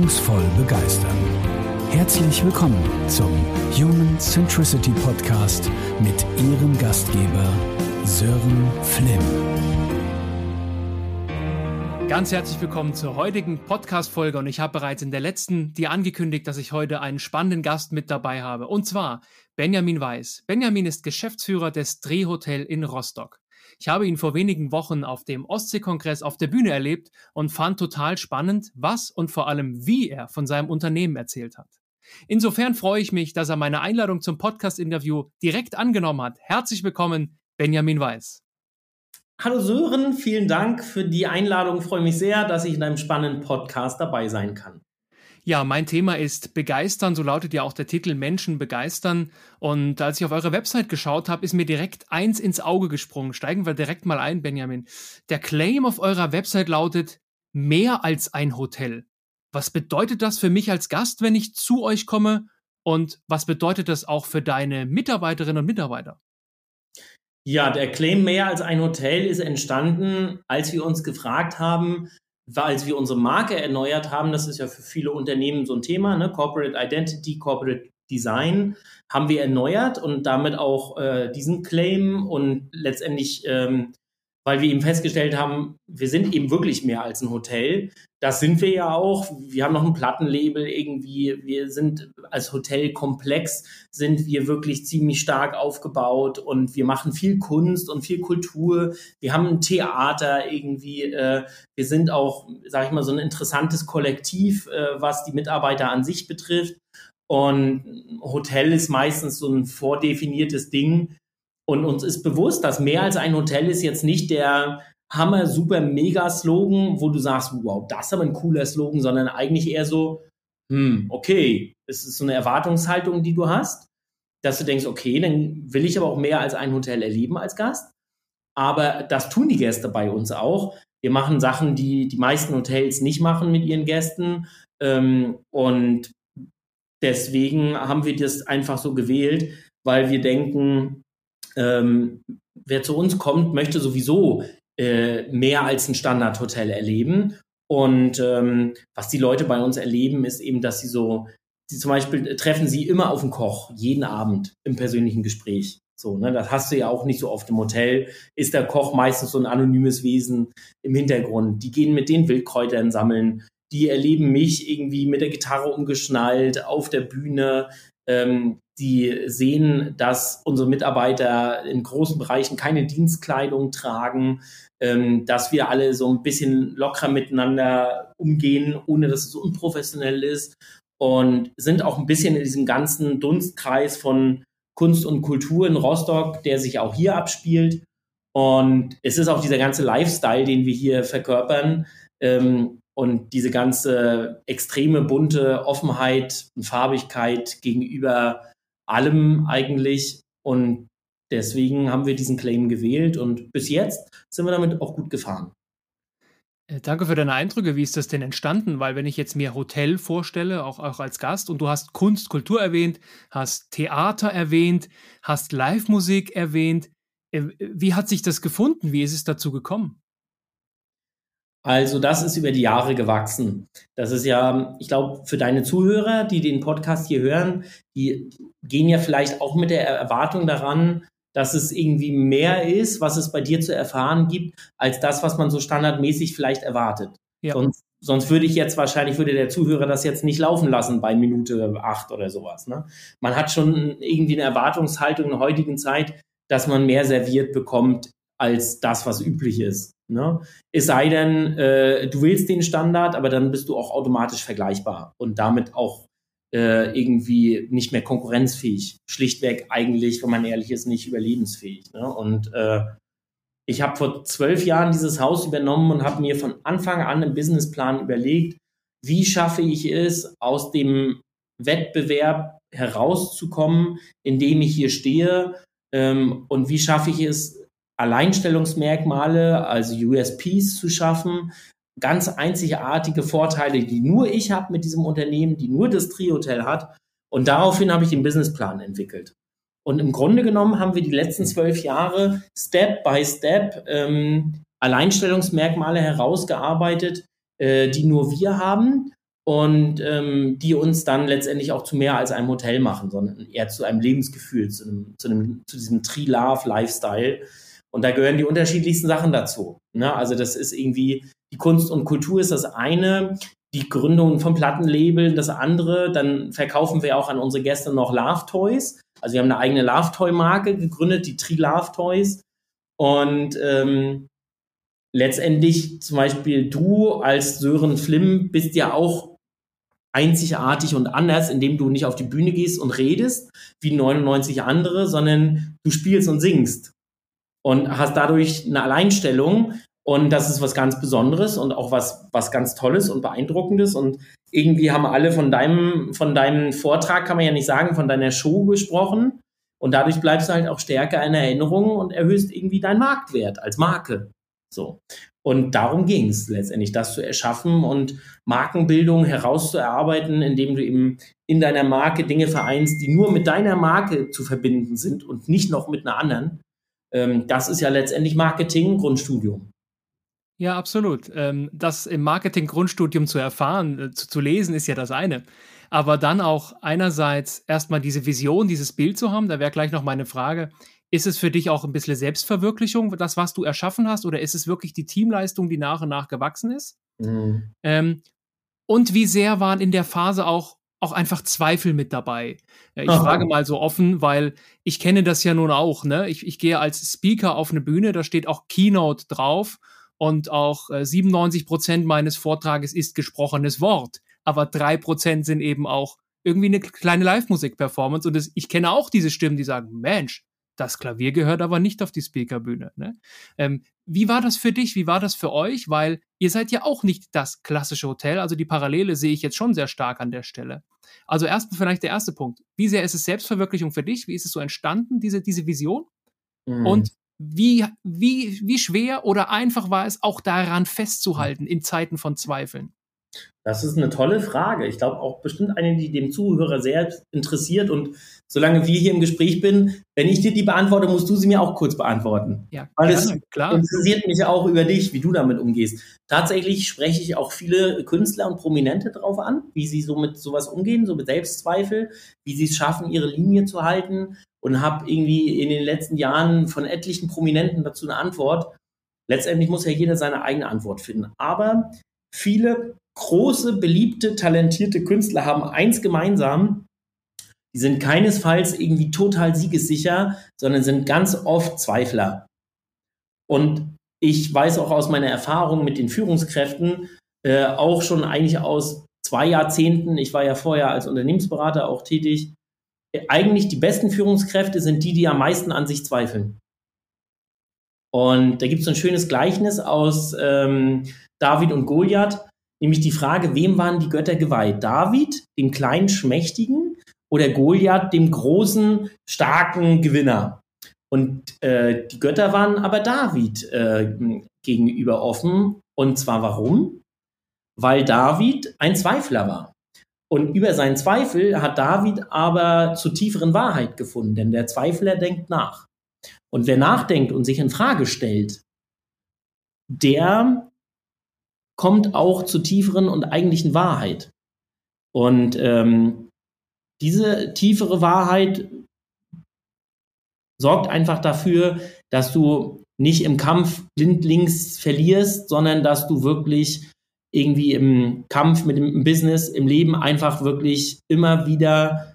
wirkungsvoll begeistern. Herzlich willkommen zum Human Centricity Podcast mit Ihrem Gastgeber Sören Flimm. Ganz herzlich willkommen zur heutigen Podcast-Folge und ich habe bereits in der letzten dir angekündigt, dass ich heute einen spannenden Gast mit dabei habe und zwar Benjamin Weiß. Benjamin ist Geschäftsführer des Drehhotel in Rostock. Ich habe ihn vor wenigen Wochen auf dem Ostsee-Kongress auf der Bühne erlebt und fand total spannend, was und vor allem wie er von seinem Unternehmen erzählt hat. Insofern freue ich mich, dass er meine Einladung zum Podcast-Interview direkt angenommen hat. Herzlich willkommen, Benjamin Weiß. Hallo Sören, vielen Dank für die Einladung. Ich freue mich sehr, dass ich in einem spannenden Podcast dabei sein kann. Ja, mein Thema ist begeistern, so lautet ja auch der Titel Menschen begeistern. Und als ich auf eure Website geschaut habe, ist mir direkt eins ins Auge gesprungen. Steigen wir direkt mal ein, Benjamin. Der Claim auf eurer Website lautet mehr als ein Hotel. Was bedeutet das für mich als Gast, wenn ich zu euch komme? Und was bedeutet das auch für deine Mitarbeiterinnen und Mitarbeiter? Ja, der Claim mehr als ein Hotel ist entstanden, als wir uns gefragt haben, als wir unsere Marke erneuert haben, das ist ja für viele Unternehmen so ein Thema, ne? Corporate Identity, Corporate Design, haben wir erneuert und damit auch äh, diesen Claim und letztendlich ähm, weil wir eben festgestellt haben, wir sind eben wirklich mehr als ein Hotel. Das sind wir ja auch. Wir haben noch ein Plattenlabel irgendwie. Wir sind als Hotelkomplex sind wir wirklich ziemlich stark aufgebaut und wir machen viel Kunst und viel Kultur. Wir haben ein Theater irgendwie. Äh, wir sind auch, sage ich mal, so ein interessantes Kollektiv, äh, was die Mitarbeiter an sich betrifft. Und Hotel ist meistens so ein vordefiniertes Ding, und uns ist bewusst, dass mehr als ein Hotel ist jetzt nicht der Hammer, super, mega Slogan, wo du sagst, wow, das ist aber ein cooler Slogan, sondern eigentlich eher so, hm, okay, es ist so eine Erwartungshaltung, die du hast, dass du denkst, okay, dann will ich aber auch mehr als ein Hotel erleben als Gast. Aber das tun die Gäste bei uns auch. Wir machen Sachen, die die meisten Hotels nicht machen mit ihren Gästen. Ähm, und deswegen haben wir das einfach so gewählt, weil wir denken, ähm, wer zu uns kommt, möchte sowieso äh, mehr als ein Standardhotel erleben. Und ähm, was die Leute bei uns erleben, ist eben, dass sie so, sie zum Beispiel treffen sie immer auf den Koch, jeden Abend im persönlichen Gespräch. So, ne, das hast du ja auch nicht so oft im Hotel. Ist der Koch meistens so ein anonymes Wesen im Hintergrund. Die gehen mit den Wildkräutern sammeln. Die erleben mich irgendwie mit der Gitarre umgeschnallt auf der Bühne. Ähm, die sehen, dass unsere Mitarbeiter in großen Bereichen keine Dienstkleidung tragen, ähm, dass wir alle so ein bisschen lockerer miteinander umgehen, ohne dass es unprofessionell ist und sind auch ein bisschen in diesem ganzen Dunstkreis von Kunst und Kultur in Rostock, der sich auch hier abspielt. Und es ist auch dieser ganze Lifestyle, den wir hier verkörpern. Ähm, und diese ganze extreme bunte Offenheit und Farbigkeit gegenüber allem eigentlich. Und deswegen haben wir diesen Claim gewählt und bis jetzt sind wir damit auch gut gefahren. Äh, danke für deine Eindrücke. Wie ist das denn entstanden? Weil wenn ich jetzt mir Hotel vorstelle, auch, auch als Gast, und du hast Kunst, Kultur erwähnt, hast Theater erwähnt, hast Live-Musik erwähnt, äh, wie hat sich das gefunden? Wie ist es dazu gekommen? Also das ist über die Jahre gewachsen. Das ist ja, ich glaube, für deine Zuhörer, die den Podcast hier hören, die gehen ja vielleicht auch mit der Erwartung daran, dass es irgendwie mehr ist, was es bei dir zu erfahren gibt, als das, was man so standardmäßig vielleicht erwartet. Ja. Sonst, sonst würde ich jetzt wahrscheinlich, würde der Zuhörer das jetzt nicht laufen lassen bei Minute acht oder sowas. Ne? Man hat schon irgendwie eine Erwartungshaltung in der heutigen Zeit, dass man mehr serviert bekommt als das, was üblich ist. Ne? Es sei denn, äh, du willst den Standard, aber dann bist du auch automatisch vergleichbar und damit auch äh, irgendwie nicht mehr konkurrenzfähig. Schlichtweg eigentlich, wenn man ehrlich ist, nicht überlebensfähig. Ne? Und äh, ich habe vor zwölf Jahren dieses Haus übernommen und habe mir von Anfang an im Businessplan überlegt, wie schaffe ich es, aus dem Wettbewerb herauszukommen, in dem ich hier stehe ähm, und wie schaffe ich es, Alleinstellungsmerkmale, also USPs zu schaffen, ganz einzigartige Vorteile, die nur ich habe mit diesem Unternehmen, die nur das Tri-Hotel hat. Und daraufhin habe ich den Businessplan entwickelt. Und im Grunde genommen haben wir die letzten zwölf Jahre Step by Step ähm, Alleinstellungsmerkmale herausgearbeitet, äh, die nur wir haben und ähm, die uns dann letztendlich auch zu mehr als einem Hotel machen, sondern eher zu einem Lebensgefühl, zu, einem, zu, einem, zu diesem Tree-Love-Lifestyle. Und da gehören die unterschiedlichsten Sachen dazu. Ne? Also das ist irgendwie, die Kunst und Kultur ist das eine, die Gründung von Plattenlabel das andere. Dann verkaufen wir auch an unsere Gäste noch Love Toys. Also wir haben eine eigene Love Toy Marke gegründet, die Tree Love Toys. Und ähm, letztendlich zum Beispiel du als Sören Flimm bist ja auch einzigartig und anders, indem du nicht auf die Bühne gehst und redest wie 99 andere, sondern du spielst und singst und hast dadurch eine Alleinstellung und das ist was ganz Besonderes und auch was, was ganz Tolles und Beeindruckendes und irgendwie haben alle von deinem, von deinem Vortrag, kann man ja nicht sagen, von deiner Show gesprochen und dadurch bleibst du halt auch stärker in Erinnerung und erhöhst irgendwie deinen Marktwert als Marke. So. Und darum ging es letztendlich, das zu erschaffen und Markenbildung herauszuarbeiten, indem du eben in deiner Marke Dinge vereinst, die nur mit deiner Marke zu verbinden sind und nicht noch mit einer anderen. Ähm, das ist ja letztendlich Marketing, Grundstudium. Ja, absolut. Ähm, das im Marketing-Grundstudium zu erfahren, äh, zu, zu lesen, ist ja das eine. Aber dann auch einerseits erstmal diese Vision, dieses Bild zu haben, da wäre gleich noch meine Frage, ist es für dich auch ein bisschen Selbstverwirklichung, das, was du erschaffen hast, oder ist es wirklich die Teamleistung, die nach und nach gewachsen ist? Mhm. Ähm, und wie sehr waren in der Phase auch, auch einfach Zweifel mit dabei? Äh, ich Aha. frage mal so offen, weil ich kenne das ja nun auch. Ne? Ich, ich gehe als Speaker auf eine Bühne, da steht auch Keynote drauf und auch äh, 97 Prozent meines Vortrages ist gesprochenes Wort, aber drei Prozent sind eben auch irgendwie eine kleine Live-Musik-Performance und das, ich kenne auch diese Stimmen, die sagen, Mensch, das Klavier gehört aber nicht auf die Speakerbühne. Ne? Ähm, wie war das für dich? Wie war das für euch? Weil ihr seid ja auch nicht das klassische Hotel. Also die Parallele sehe ich jetzt schon sehr stark an der Stelle. Also erstmal vielleicht der erste Punkt. Wie sehr ist es Selbstverwirklichung für dich? Wie ist es so entstanden, diese, diese Vision? Mhm. Und wie, wie, wie schwer oder einfach war es auch daran festzuhalten in Zeiten von Zweifeln? Das ist eine tolle Frage. Ich glaube auch bestimmt eine, die dem Zuhörer sehr interessiert. Und solange wir hier im Gespräch bin, wenn ich dir die beantworte, musst du sie mir auch kurz beantworten. Ja, Weil es klar. interessiert mich auch über dich, wie du damit umgehst. Tatsächlich spreche ich auch viele Künstler und Prominente drauf an, wie sie so mit sowas umgehen, so mit Selbstzweifel, wie sie es schaffen, ihre Linie zu halten. Und habe irgendwie in den letzten Jahren von etlichen Prominenten dazu eine Antwort. Letztendlich muss ja jeder seine eigene Antwort finden. Aber viele große, beliebte, talentierte Künstler haben eins gemeinsam. Die sind keinesfalls irgendwie total siegessicher, sondern sind ganz oft Zweifler. Und ich weiß auch aus meiner Erfahrung mit den Führungskräften, äh, auch schon eigentlich aus zwei Jahrzehnten, ich war ja vorher als Unternehmensberater auch tätig, äh, eigentlich die besten Führungskräfte sind die, die am meisten an sich zweifeln. Und da gibt es ein schönes Gleichnis aus ähm, David und Goliath nämlich die Frage, wem waren die Götter geweiht? David, dem kleinen Schmächtigen, oder Goliath, dem großen, starken Gewinner? Und äh, die Götter waren aber David äh, gegenüber offen. Und zwar warum? Weil David ein Zweifler war. Und über seinen Zweifel hat David aber zu tieferen Wahrheit gefunden, denn der Zweifler denkt nach. Und wer nachdenkt und sich in Frage stellt, der kommt auch zu tieferen und eigentlichen Wahrheit. Und ähm, diese tiefere Wahrheit sorgt einfach dafür, dass du nicht im Kampf blindlings verlierst, sondern dass du wirklich irgendwie im Kampf mit dem Business, im Leben einfach wirklich immer wieder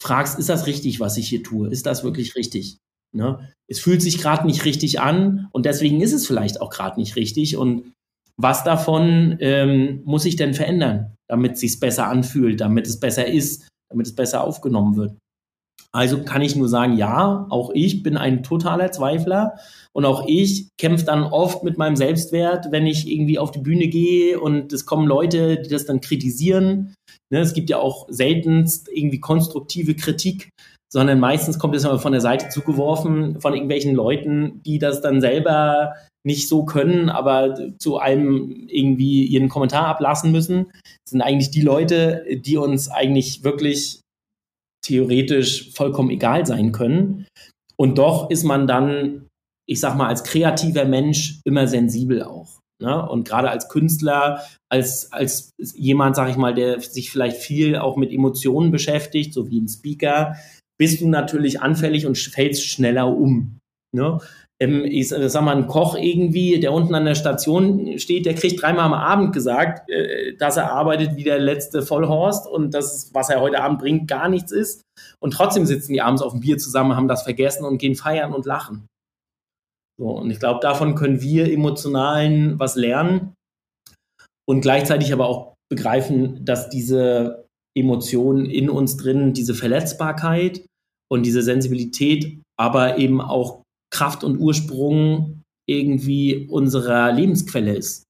fragst, ist das richtig, was ich hier tue? Ist das wirklich richtig? Ne? Es fühlt sich gerade nicht richtig an und deswegen ist es vielleicht auch gerade nicht richtig und was davon ähm, muss sich denn verändern, damit es sich besser anfühlt, damit es besser ist, damit es besser aufgenommen wird. Also kann ich nur sagen, ja, auch ich bin ein totaler Zweifler und auch ich kämpfe dann oft mit meinem Selbstwert, wenn ich irgendwie auf die Bühne gehe und es kommen Leute, die das dann kritisieren. Ne, es gibt ja auch seltenst irgendwie konstruktive Kritik, sondern meistens kommt es von der Seite zugeworfen von irgendwelchen Leuten, die das dann selber nicht so können, aber zu allem irgendwie ihren Kommentar ablassen müssen, das sind eigentlich die Leute, die uns eigentlich wirklich theoretisch vollkommen egal sein können. Und doch ist man dann, ich sag mal, als kreativer Mensch immer sensibel auch. Ne? Und gerade als Künstler, als, als jemand, sag ich mal, der sich vielleicht viel auch mit Emotionen beschäftigt, so wie ein Speaker, bist du natürlich anfällig und fällst schneller um. Ne? Ähm, ich sag mal, ein Koch irgendwie, der unten an der Station steht, der kriegt dreimal am Abend gesagt, äh, dass er arbeitet wie der letzte Vollhorst und dass, was er heute Abend bringt, gar nichts ist. Und trotzdem sitzen die abends auf dem Bier zusammen, haben das vergessen und gehen feiern und lachen. So, und ich glaube, davon können wir emotionalen was lernen und gleichzeitig aber auch begreifen, dass diese Emotionen in uns drin, diese Verletzbarkeit und diese Sensibilität, aber eben auch Kraft und Ursprung irgendwie unserer Lebensquelle ist.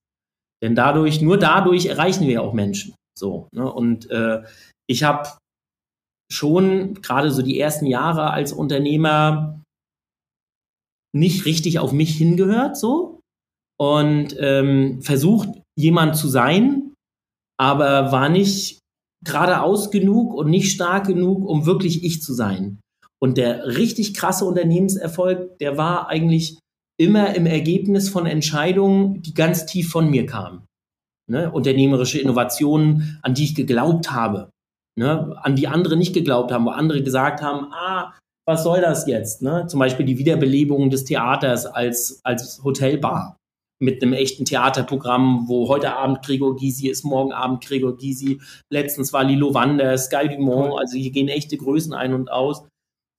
Denn dadurch, nur dadurch erreichen wir auch Menschen. So. Ne? Und äh, ich habe schon gerade so die ersten Jahre als Unternehmer nicht richtig auf mich hingehört, so und ähm, versucht jemand zu sein, aber war nicht geradeaus genug und nicht stark genug, um wirklich ich zu sein. Und der richtig krasse Unternehmenserfolg, der war eigentlich immer im Ergebnis von Entscheidungen, die ganz tief von mir kamen. Ne? Unternehmerische Innovationen, an die ich geglaubt habe, ne? an die andere nicht geglaubt haben, wo andere gesagt haben, ah, was soll das jetzt? Ne? Zum Beispiel die Wiederbelebung des Theaters als, als Hotelbar mit einem echten Theaterprogramm, wo heute Abend Gregor Gysi ist, morgen Abend Gregor Gysi, letztens war Lilo Wanders, Guy Dumont, also hier gehen echte Größen ein und aus.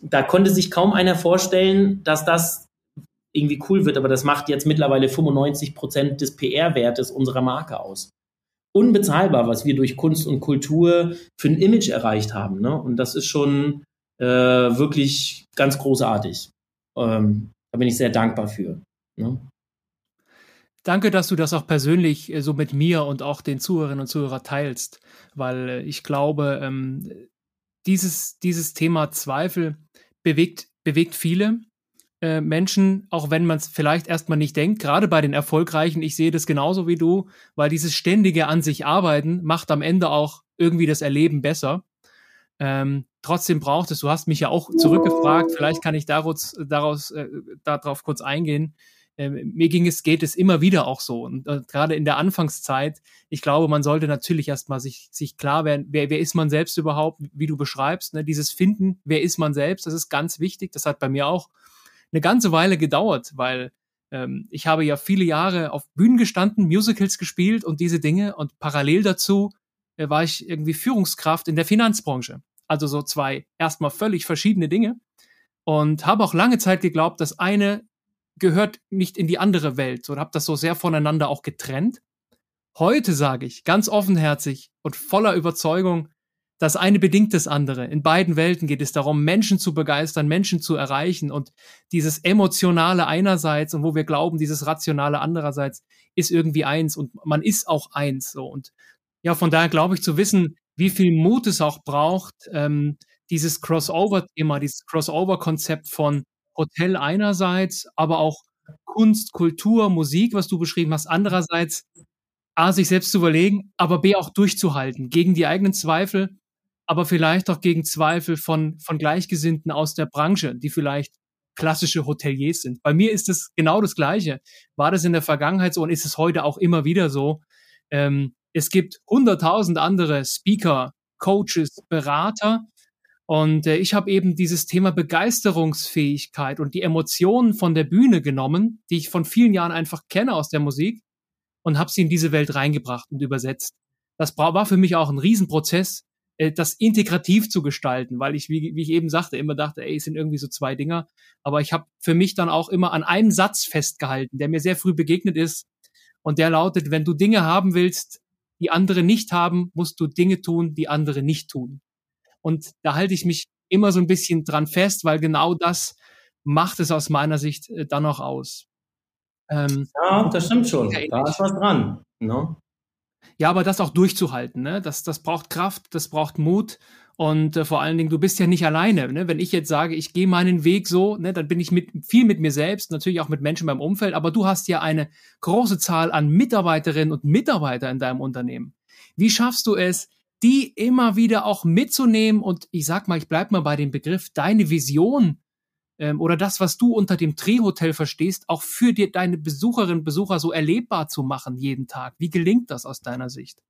Da konnte sich kaum einer vorstellen, dass das irgendwie cool wird, aber das macht jetzt mittlerweile 95 Prozent des PR-Wertes unserer Marke aus. Unbezahlbar, was wir durch Kunst und Kultur für ein Image erreicht haben. Ne? Und das ist schon, äh, wirklich ganz großartig. Ähm, da bin ich sehr dankbar für. Ne? Danke, dass du das auch persönlich äh, so mit mir und auch den Zuhörerinnen und Zuhörern teilst, weil äh, ich glaube, ähm, dieses, dieses Thema Zweifel bewegt, bewegt viele äh, Menschen, auch wenn man es vielleicht erstmal nicht denkt, gerade bei den Erfolgreichen, ich sehe das genauso wie du, weil dieses ständige an sich arbeiten macht am Ende auch irgendwie das Erleben besser. Ähm, trotzdem braucht es, du hast mich ja auch zurückgefragt, vielleicht kann ich daraus, daraus äh, darauf kurz eingehen. Äh, mir ging es, geht es immer wieder auch so. Und äh, gerade in der Anfangszeit, ich glaube, man sollte natürlich erstmal sich, sich klar werden, wer, wer ist man selbst überhaupt, wie du beschreibst, ne? dieses Finden, wer ist man selbst, das ist ganz wichtig. Das hat bei mir auch eine ganze Weile gedauert, weil ähm, ich habe ja viele Jahre auf Bühnen gestanden, Musicals gespielt und diese Dinge und parallel dazu äh, war ich irgendwie Führungskraft in der Finanzbranche. Also so zwei erstmal völlig verschiedene Dinge. Und habe auch lange Zeit geglaubt, das eine gehört nicht in die andere Welt und habe das so sehr voneinander auch getrennt. Heute sage ich ganz offenherzig und voller Überzeugung, das eine bedingt das andere. In beiden Welten geht es darum, Menschen zu begeistern, Menschen zu erreichen und dieses emotionale einerseits und wo wir glauben, dieses rationale andererseits ist irgendwie eins und man ist auch eins so und ja, von daher glaube ich zu wissen, wie viel Mut es auch braucht, ähm, dieses Crossover-Thema, dieses Crossover-Konzept von Hotel einerseits, aber auch Kunst, Kultur, Musik, was du beschrieben hast, andererseits A, sich selbst zu überlegen, aber B, auch durchzuhalten, gegen die eigenen Zweifel, aber vielleicht auch gegen Zweifel von, von Gleichgesinnten aus der Branche, die vielleicht klassische Hoteliers sind. Bei mir ist es genau das Gleiche. War das in der Vergangenheit so und ist es heute auch immer wieder so. Ähm, es gibt hunderttausend andere Speaker, Coaches, Berater. Und äh, ich habe eben dieses Thema Begeisterungsfähigkeit und die Emotionen von der Bühne genommen, die ich von vielen Jahren einfach kenne aus der Musik und habe sie in diese Welt reingebracht und übersetzt. Das war für mich auch ein Riesenprozess, äh, das integrativ zu gestalten, weil ich, wie, wie ich eben sagte, immer dachte, ey, es sind irgendwie so zwei Dinger. Aber ich habe für mich dann auch immer an einem Satz festgehalten, der mir sehr früh begegnet ist. Und der lautet, wenn du Dinge haben willst, die andere nicht haben, musst du Dinge tun, die andere nicht tun. Und da halte ich mich immer so ein bisschen dran fest, weil genau das macht es aus meiner Sicht äh, dann noch aus. Ähm, ja, das stimmt schon. Da ist was dran. No? Ne? Ja, aber das auch durchzuhalten, ne? das, das braucht Kraft, das braucht Mut und äh, vor allen Dingen, du bist ja nicht alleine. Ne? Wenn ich jetzt sage, ich gehe meinen Weg so, ne, dann bin ich mit, viel mit mir selbst, natürlich auch mit Menschen beim Umfeld, aber du hast ja eine große Zahl an Mitarbeiterinnen und Mitarbeitern in deinem Unternehmen. Wie schaffst du es, die immer wieder auch mitzunehmen und ich sag mal, ich bleib mal bei dem Begriff, deine Vision ähm, oder das, was du unter dem Drehhotel verstehst, auch für dir deine Besucherinnen und Besucher so erlebbar zu machen jeden Tag? Wie gelingt das aus deiner Sicht?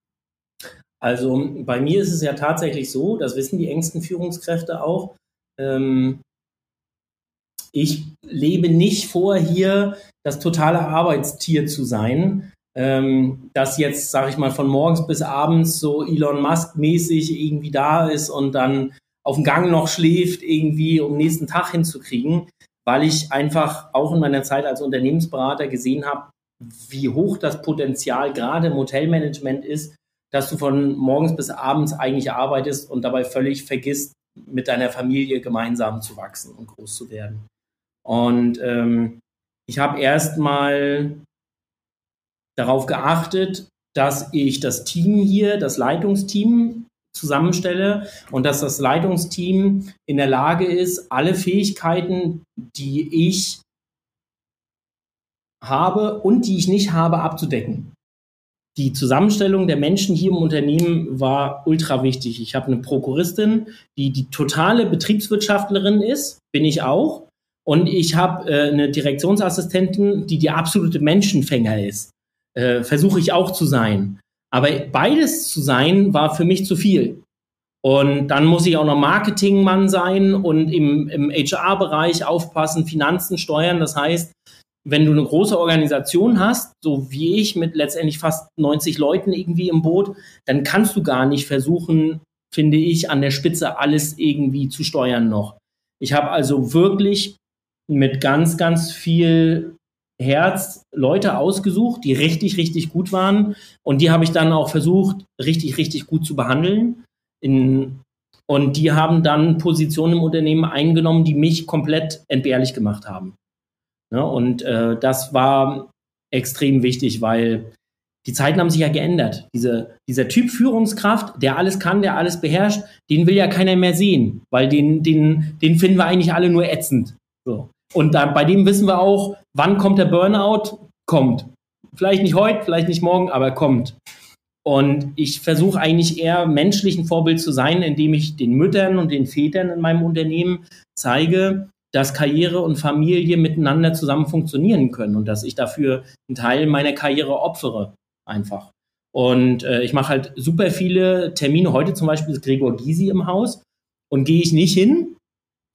Also bei mir ist es ja tatsächlich so, das wissen die engsten Führungskräfte auch. Ähm, ich lebe nicht vor, hier das totale Arbeitstier zu sein, ähm, das jetzt, sage ich mal, von morgens bis abends so Elon Musk-mäßig irgendwie da ist und dann auf dem Gang noch schläft, irgendwie um nächsten Tag hinzukriegen, weil ich einfach auch in meiner Zeit als Unternehmensberater gesehen habe, wie hoch das Potenzial gerade im Hotelmanagement ist, dass du von morgens bis abends eigentlich arbeitest und dabei völlig vergisst, mit deiner Familie gemeinsam zu wachsen und groß zu werden. Und ähm, ich habe erstmal darauf geachtet, dass ich das Team hier, das Leitungsteam zusammenstelle und dass das Leitungsteam in der Lage ist, alle Fähigkeiten, die ich habe und die ich nicht habe, abzudecken die Zusammenstellung der Menschen hier im Unternehmen war ultra wichtig. Ich habe eine Prokuristin, die die totale Betriebswirtschaftlerin ist, bin ich auch. Und ich habe äh, eine Direktionsassistentin, die die absolute Menschenfänger ist. Äh, Versuche ich auch zu sein. Aber beides zu sein, war für mich zu viel. Und dann muss ich auch noch Marketingmann sein und im, im HR-Bereich aufpassen, Finanzen steuern. Das heißt, wenn du eine große Organisation hast, so wie ich mit letztendlich fast 90 Leuten irgendwie im Boot, dann kannst du gar nicht versuchen, finde ich, an der Spitze alles irgendwie zu steuern noch. Ich habe also wirklich mit ganz, ganz viel Herz Leute ausgesucht, die richtig, richtig gut waren. Und die habe ich dann auch versucht, richtig, richtig gut zu behandeln. In, und die haben dann Positionen im Unternehmen eingenommen, die mich komplett entbehrlich gemacht haben. Ne? Und äh, das war extrem wichtig, weil die Zeiten haben sich ja geändert. Diese, dieser Typ Führungskraft, der alles kann, der alles beherrscht, den will ja keiner mehr sehen, weil den, den, den finden wir eigentlich alle nur ätzend. So. Und da, bei dem wissen wir auch, wann kommt der Burnout? Kommt. Vielleicht nicht heute, vielleicht nicht morgen, aber kommt. Und ich versuche eigentlich eher menschlich ein Vorbild zu sein, indem ich den Müttern und den Vätern in meinem Unternehmen zeige, dass Karriere und Familie miteinander zusammen funktionieren können und dass ich dafür einen Teil meiner Karriere opfere, einfach. Und äh, ich mache halt super viele Termine. Heute zum Beispiel ist Gregor Gysi im Haus und gehe ich nicht hin,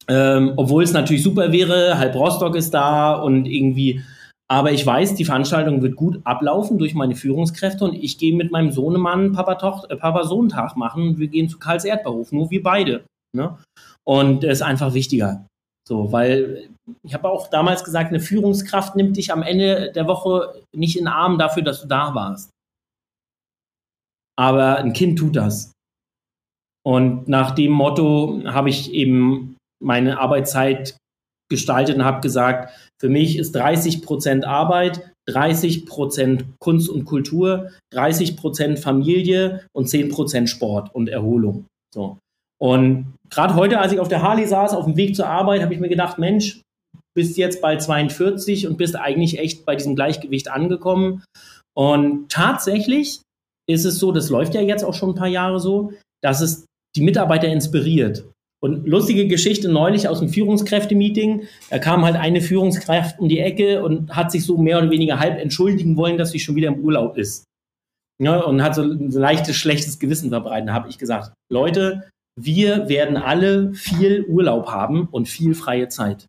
ähm, obwohl es natürlich super wäre. Halb Rostock ist da und irgendwie. Aber ich weiß, die Veranstaltung wird gut ablaufen durch meine Führungskräfte und ich gehe mit meinem Sohnemann Papa-Sohn-Tag äh, machen. Wir gehen zu Karls Erdbeerhof, nur wir beide. Ne? Und es ist einfach wichtiger. So, weil ich habe auch damals gesagt, eine Führungskraft nimmt dich am Ende der Woche nicht in den Arm dafür, dass du da warst. Aber ein Kind tut das. Und nach dem Motto habe ich eben meine Arbeitszeit gestaltet und habe gesagt, für mich ist 30 Prozent Arbeit, 30 Prozent Kunst und Kultur, 30 Prozent Familie und 10 Prozent Sport und Erholung. So. Und gerade heute, als ich auf der Harley saß, auf dem Weg zur Arbeit, habe ich mir gedacht, Mensch, bist jetzt bei 42 und bist eigentlich echt bei diesem Gleichgewicht angekommen. Und tatsächlich ist es so, das läuft ja jetzt auch schon ein paar Jahre so, dass es die Mitarbeiter inspiriert. Und lustige Geschichte neulich aus dem Führungskräftemeeting, da kam halt eine Führungskraft um die Ecke und hat sich so mehr oder weniger halb entschuldigen wollen, dass sie schon wieder im Urlaub ist. Ja, und hat so ein leichtes, schlechtes Gewissen verbreitet. Da habe ich gesagt, Leute, wir werden alle viel Urlaub haben und viel freie Zeit.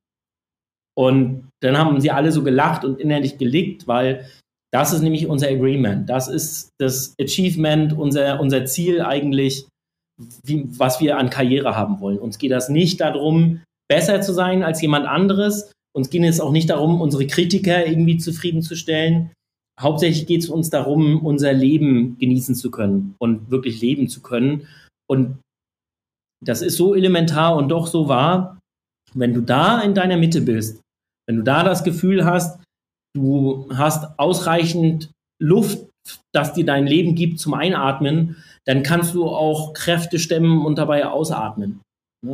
Und dann haben sie alle so gelacht und innerlich gelickt, weil das ist nämlich unser Agreement. Das ist das Achievement, unser, unser Ziel eigentlich, wie, was wir an Karriere haben wollen. Uns geht das nicht darum, besser zu sein als jemand anderes. Uns geht es auch nicht darum, unsere Kritiker irgendwie zufriedenzustellen. Hauptsächlich geht es uns darum, unser Leben genießen zu können und wirklich leben zu können. Und das ist so elementar und doch so wahr. Wenn du da in deiner Mitte bist, wenn du da das Gefühl hast, du hast ausreichend Luft, dass dir dein Leben gibt zum Einatmen, dann kannst du auch Kräfte stemmen und dabei ausatmen.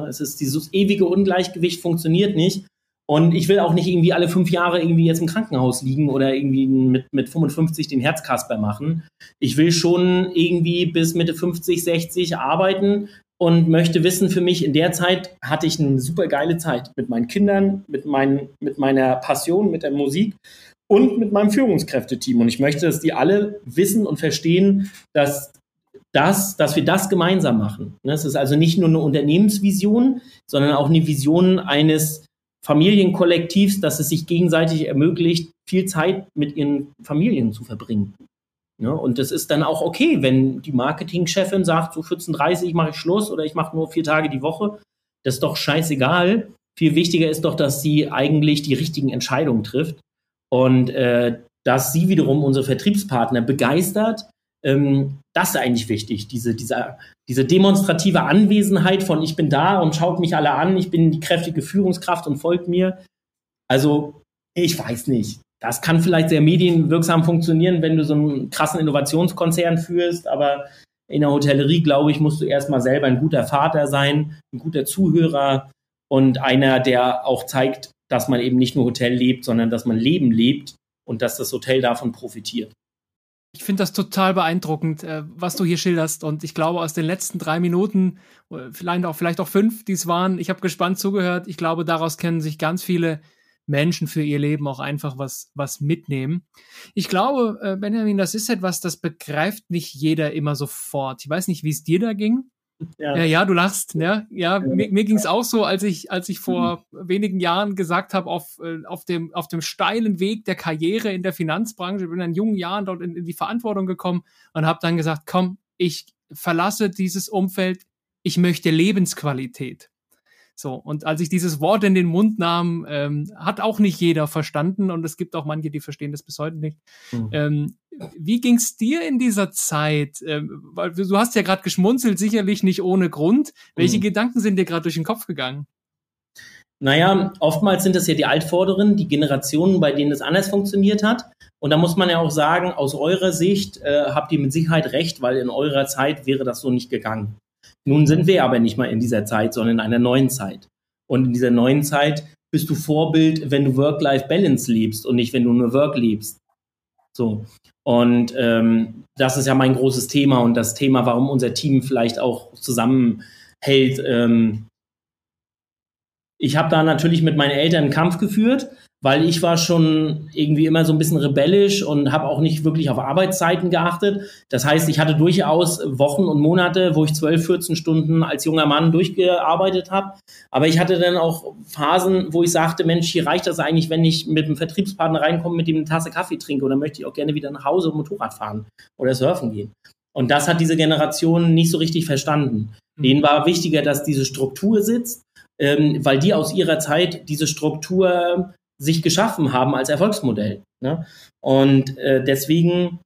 Es ist dieses ewige Ungleichgewicht funktioniert nicht. Und ich will auch nicht irgendwie alle fünf Jahre irgendwie jetzt im Krankenhaus liegen oder irgendwie mit, mit 55 den Herzkasper machen. Ich will schon irgendwie bis Mitte 50, 60 arbeiten, und möchte wissen für mich, in der Zeit hatte ich eine super geile Zeit mit meinen Kindern, mit, mein, mit meiner Passion, mit der Musik und mit meinem Führungskräfteteam. Und ich möchte, dass die alle wissen und verstehen, dass das, dass wir das gemeinsam machen. Ne, es ist also nicht nur eine Unternehmensvision, sondern auch eine Vision eines Familienkollektivs, dass es sich gegenseitig ermöglicht, viel Zeit mit ihren Familien zu verbringen. Ne, und das ist dann auch okay, wenn die Marketingchefin sagt, so 14.30 mache ich Schluss oder ich mache nur vier Tage die Woche. Das ist doch scheißegal. Viel wichtiger ist doch, dass sie eigentlich die richtigen Entscheidungen trifft und äh, dass sie wiederum unsere Vertriebspartner begeistert. Ähm, das ist eigentlich wichtig, diese, diese, diese demonstrative Anwesenheit von ich bin da und schaut mich alle an, ich bin die kräftige Führungskraft und folgt mir. Also ich weiß nicht. Das kann vielleicht sehr medienwirksam funktionieren, wenn du so einen krassen Innovationskonzern führst, aber in der Hotellerie, glaube ich, musst du erstmal selber ein guter Vater sein, ein guter Zuhörer und einer, der auch zeigt, dass man eben nicht nur Hotel lebt, sondern dass man Leben lebt und dass das Hotel davon profitiert. Ich finde das total beeindruckend, äh, was du hier schilderst. Und ich glaube, aus den letzten drei Minuten, äh, vielleicht auch, vielleicht auch fünf, die es waren, ich habe gespannt zugehört. Ich glaube, daraus kennen sich ganz viele Menschen für ihr Leben auch einfach was, was mitnehmen. Ich glaube, äh, Benjamin, das ist etwas, das begreift nicht jeder immer sofort. Ich weiß nicht, wie es dir da ging. Ja. ja, ja, du lachst, ne? Ja, mir, mir ging es auch so, als ich, als ich vor mhm. wenigen Jahren gesagt habe, auf, äh, auf, dem, auf dem steilen Weg der Karriere in der Finanzbranche, ich bin in jungen Jahren dort in, in die Verantwortung gekommen und habe dann gesagt, komm, ich verlasse dieses Umfeld, ich möchte Lebensqualität. So, und als ich dieses Wort in den Mund nahm, ähm, hat auch nicht jeder verstanden und es gibt auch manche, die verstehen das bis heute nicht. Mhm. Ähm, wie ging's dir in dieser Zeit? Ähm, weil du hast ja gerade geschmunzelt, sicherlich nicht ohne Grund. Welche mhm. Gedanken sind dir gerade durch den Kopf gegangen? Naja, oftmals sind das ja die Altvorderen, die Generationen, bei denen es anders funktioniert hat. Und da muss man ja auch sagen, aus eurer Sicht äh, habt ihr mit Sicherheit recht, weil in eurer Zeit wäre das so nicht gegangen. Nun sind wir aber nicht mal in dieser Zeit, sondern in einer neuen Zeit. Und in dieser neuen Zeit bist du Vorbild, wenn du Work-Life-Balance lebst und nicht, wenn du nur Work lebst. So. Und ähm, das ist ja mein großes Thema und das Thema, warum unser Team vielleicht auch zusammenhält. Ähm, ich habe da natürlich mit meinen Eltern einen Kampf geführt, weil ich war schon irgendwie immer so ein bisschen rebellisch und habe auch nicht wirklich auf Arbeitszeiten geachtet. Das heißt, ich hatte durchaus Wochen und Monate, wo ich 12, 14 Stunden als junger Mann durchgearbeitet habe. Aber ich hatte dann auch Phasen, wo ich sagte, Mensch, hier reicht das eigentlich, wenn ich mit einem Vertriebspartner reinkomme, mit dem eine Tasse Kaffee trinke oder möchte ich auch gerne wieder nach Hause und Motorrad fahren oder surfen gehen. Und das hat diese Generation nicht so richtig verstanden. Mhm. Denen war wichtiger, dass diese Struktur sitzt, ähm, weil die aus ihrer Zeit diese Struktur sich geschaffen haben als Erfolgsmodell. Ne? Und äh, deswegen,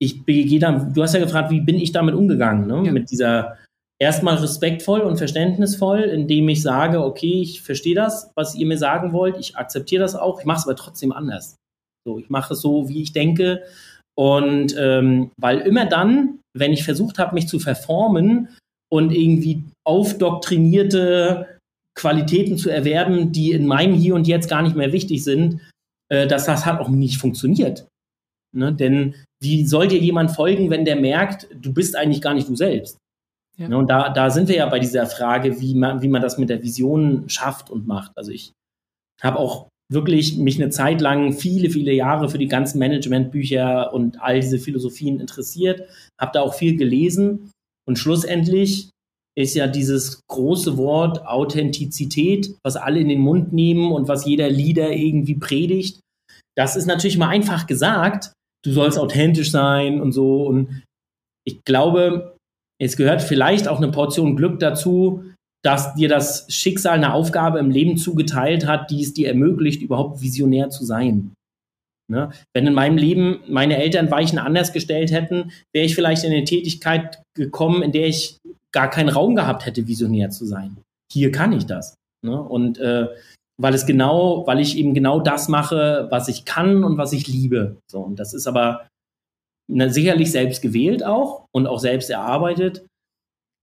ich gehe da, du hast ja gefragt, wie bin ich damit umgegangen, ne? Ja. mit dieser erstmal respektvoll und verständnisvoll, indem ich sage, okay, ich verstehe das, was ihr mir sagen wollt, ich akzeptiere das auch, ich mache es aber trotzdem anders. So, ich mache es so, wie ich denke. Und ähm, weil immer dann, wenn ich versucht habe, mich zu verformen und irgendwie aufdoktrinierte Qualitäten zu erwerben, die in meinem Hier und Jetzt gar nicht mehr wichtig sind, äh, dass das hat auch nicht funktioniert. Ne? Denn wie soll dir jemand folgen, wenn der merkt, du bist eigentlich gar nicht du selbst? Ja. Ne? Und da, da sind wir ja bei dieser Frage, wie man, wie man das mit der Vision schafft und macht. Also ich habe auch wirklich mich eine Zeit lang viele, viele Jahre für die ganzen Managementbücher und all diese Philosophien interessiert, habe da auch viel gelesen und schlussendlich ist ja dieses große Wort Authentizität, was alle in den Mund nehmen und was jeder Leader irgendwie predigt. Das ist natürlich mal einfach gesagt. Du sollst authentisch sein und so. Und ich glaube, es gehört vielleicht auch eine Portion Glück dazu, dass dir das Schicksal eine Aufgabe im Leben zugeteilt hat, die es dir ermöglicht, überhaupt visionär zu sein. Ne? Wenn in meinem Leben meine Eltern Weichen anders gestellt hätten, wäre ich vielleicht in eine Tätigkeit gekommen, in der ich gar keinen Raum gehabt hätte, visionär zu sein. Hier kann ich das. Ne? Und äh, weil es genau, weil ich eben genau das mache, was ich kann und was ich liebe. So, und das ist aber na, sicherlich selbst gewählt auch und auch selbst erarbeitet.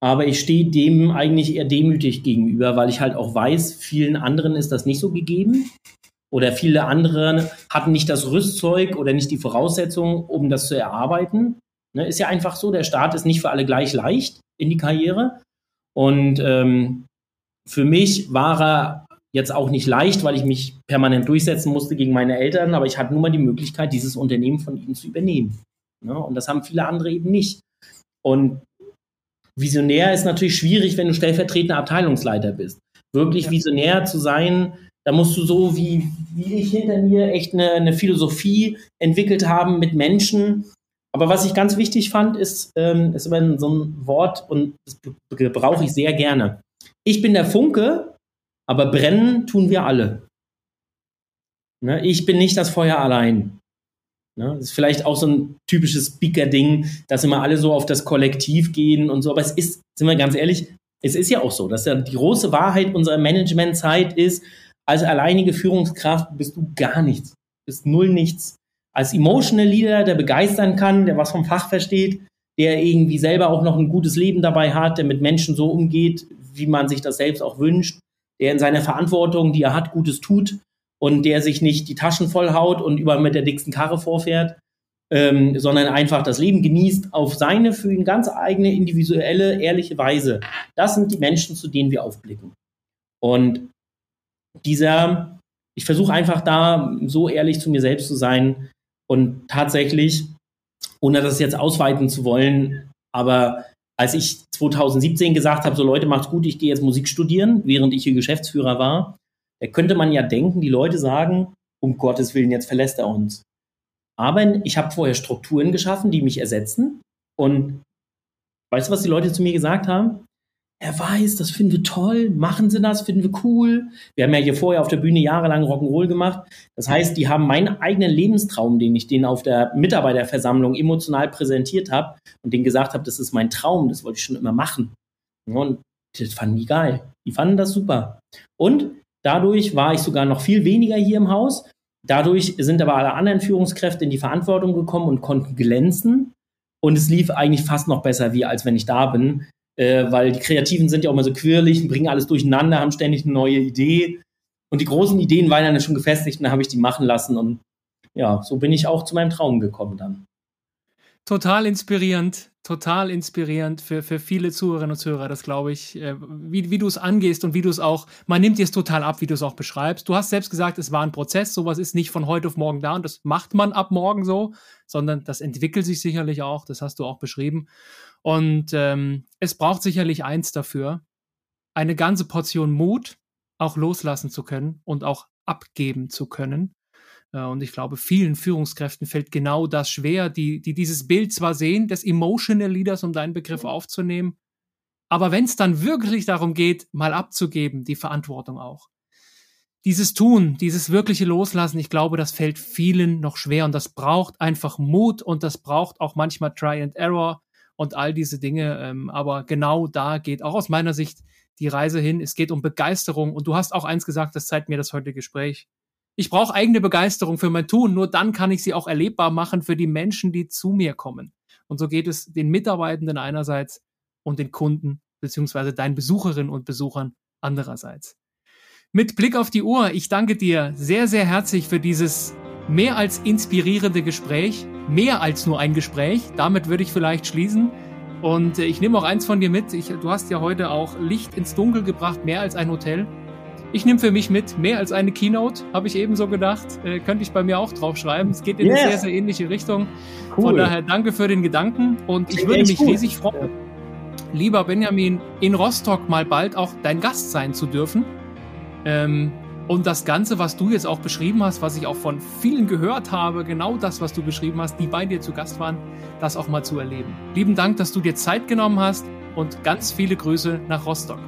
Aber ich stehe dem eigentlich eher demütig gegenüber, weil ich halt auch weiß, vielen anderen ist das nicht so gegeben. Oder viele andere hatten nicht das Rüstzeug oder nicht die Voraussetzungen, um das zu erarbeiten. Ne, ist ja einfach so, der Start ist nicht für alle gleich leicht in die Karriere. Und ähm, für mich war er jetzt auch nicht leicht, weil ich mich permanent durchsetzen musste gegen meine Eltern, aber ich hatte nun mal die Möglichkeit, dieses Unternehmen von ihnen zu übernehmen. Ja, und das haben viele andere eben nicht. Und visionär ist natürlich schwierig, wenn du stellvertretender Abteilungsleiter bist. Wirklich ja. visionär zu sein, da musst du so wie, wie ich hinter mir echt eine, eine Philosophie entwickelt haben mit Menschen. Aber was ich ganz wichtig fand, ist, ähm, ist immer so ein Wort und das brauche ich sehr gerne. Ich bin der Funke, aber brennen tun wir alle. Ne? Ich bin nicht das Feuer allein. Ne? Das ist vielleicht auch so ein typisches Speaker-Ding, dass immer alle so auf das Kollektiv gehen und so. Aber es ist, sind wir ganz ehrlich, es ist ja auch so, dass ja die große Wahrheit unserer Managementzeit ist, als alleinige Führungskraft bist du gar nichts, bist null nichts. Als Emotional Leader, der begeistern kann, der was vom Fach versteht, der irgendwie selber auch noch ein gutes Leben dabei hat, der mit Menschen so umgeht, wie man sich das selbst auch wünscht, der in seiner Verantwortung, die er hat, Gutes tut und der sich nicht die Taschen vollhaut und überall mit der dicksten Karre vorfährt, ähm, sondern einfach das Leben genießt auf seine für ihn ganz eigene, individuelle, ehrliche Weise. Das sind die Menschen, zu denen wir aufblicken. Und dieser, ich versuche einfach da so ehrlich zu mir selbst zu sein und tatsächlich, ohne das jetzt ausweiten zu wollen, aber als ich 2017 gesagt habe, so Leute, macht's gut, ich gehe jetzt Musik studieren, während ich hier Geschäftsführer war, da könnte man ja denken, die Leute sagen, um Gottes Willen, jetzt verlässt er uns. Aber ich habe vorher Strukturen geschaffen, die mich ersetzen. Und weißt du, was die Leute zu mir gesagt haben? Er weiß, das finden wir toll, machen Sie das, finden wir cool. Wir haben ja hier vorher auf der Bühne jahrelang Rock'n'Roll gemacht. Das heißt, die haben meinen eigenen Lebenstraum, den ich denen auf der Mitarbeiterversammlung emotional präsentiert habe und denen gesagt habe, das ist mein Traum, das wollte ich schon immer machen. Und das fanden die geil. Die fanden das super. Und dadurch war ich sogar noch viel weniger hier im Haus. Dadurch sind aber alle anderen Führungskräfte in die Verantwortung gekommen und konnten glänzen. Und es lief eigentlich fast noch besser, wie als wenn ich da bin, äh, weil die Kreativen sind ja auch immer so quirlig, bringen alles durcheinander, haben ständig eine neue Idee. Und die großen Ideen waren dann schon gefestigt und dann habe ich die machen lassen. Und ja, so bin ich auch zu meinem Traum gekommen dann. Total inspirierend, total inspirierend für, für viele Zuhörerinnen und Zuhörer, das glaube ich, äh, wie, wie du es angehst und wie du es auch, man nimmt dir es total ab, wie du es auch beschreibst. Du hast selbst gesagt, es war ein Prozess, sowas ist nicht von heute auf morgen da und das macht man ab morgen so, sondern das entwickelt sich sicherlich auch, das hast du auch beschrieben. Und ähm, es braucht sicherlich eins dafür, eine ganze Portion Mut, auch loslassen zu können und auch abgeben zu können. Äh, und ich glaube, vielen Führungskräften fällt genau das schwer, die, die dieses Bild zwar sehen, des Emotional Leaders, um deinen Begriff aufzunehmen, aber wenn es dann wirklich darum geht, mal abzugeben, die Verantwortung auch. Dieses Tun, dieses wirkliche Loslassen, ich glaube, das fällt vielen noch schwer und das braucht einfach Mut und das braucht auch manchmal Try and Error und all diese Dinge. Ähm, aber genau da geht auch aus meiner Sicht die Reise hin. Es geht um Begeisterung. Und du hast auch eins gesagt, das zeigt mir das heutige Gespräch. Ich brauche eigene Begeisterung für mein Tun. Nur dann kann ich sie auch erlebbar machen für die Menschen, die zu mir kommen. Und so geht es den Mitarbeitenden einerseits und den Kunden beziehungsweise deinen Besucherinnen und Besuchern andererseits. Mit Blick auf die Uhr, ich danke dir sehr, sehr herzlich für dieses mehr als inspirierende Gespräch, mehr als nur ein Gespräch. Damit würde ich vielleicht schließen. Und äh, ich nehme auch eins von dir mit. Ich, du hast ja heute auch Licht ins Dunkel gebracht, mehr als ein Hotel. Ich nehme für mich mit, mehr als eine Keynote, habe ich ebenso gedacht. Äh, könnte ich bei mir auch draufschreiben. Es geht in yes. eine sehr, sehr ähnliche Richtung. Cool. Von daher danke für den Gedanken und ich würde mich gut. riesig freuen, lieber Benjamin, in Rostock mal bald auch dein Gast sein zu dürfen. Ähm, und das Ganze, was du jetzt auch beschrieben hast, was ich auch von vielen gehört habe, genau das, was du beschrieben hast, die bei dir zu Gast waren, das auch mal zu erleben. Lieben Dank, dass du dir Zeit genommen hast und ganz viele Grüße nach Rostock.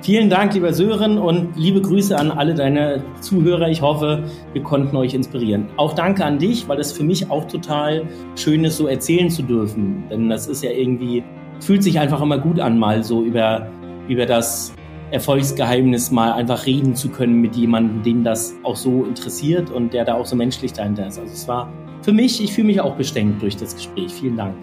Vielen Dank, lieber Sören, und liebe Grüße an alle deine Zuhörer. Ich hoffe, wir konnten euch inspirieren. Auch danke an dich, weil es für mich auch total schön ist, so erzählen zu dürfen. Denn das ist ja irgendwie, fühlt sich einfach immer gut an, mal so über, über das Erfolgsgeheimnis mal einfach reden zu können mit jemandem, den das auch so interessiert und der da auch so menschlich dahinter ist. Also es war für mich, ich fühle mich auch bestenkt durch das Gespräch. Vielen Dank.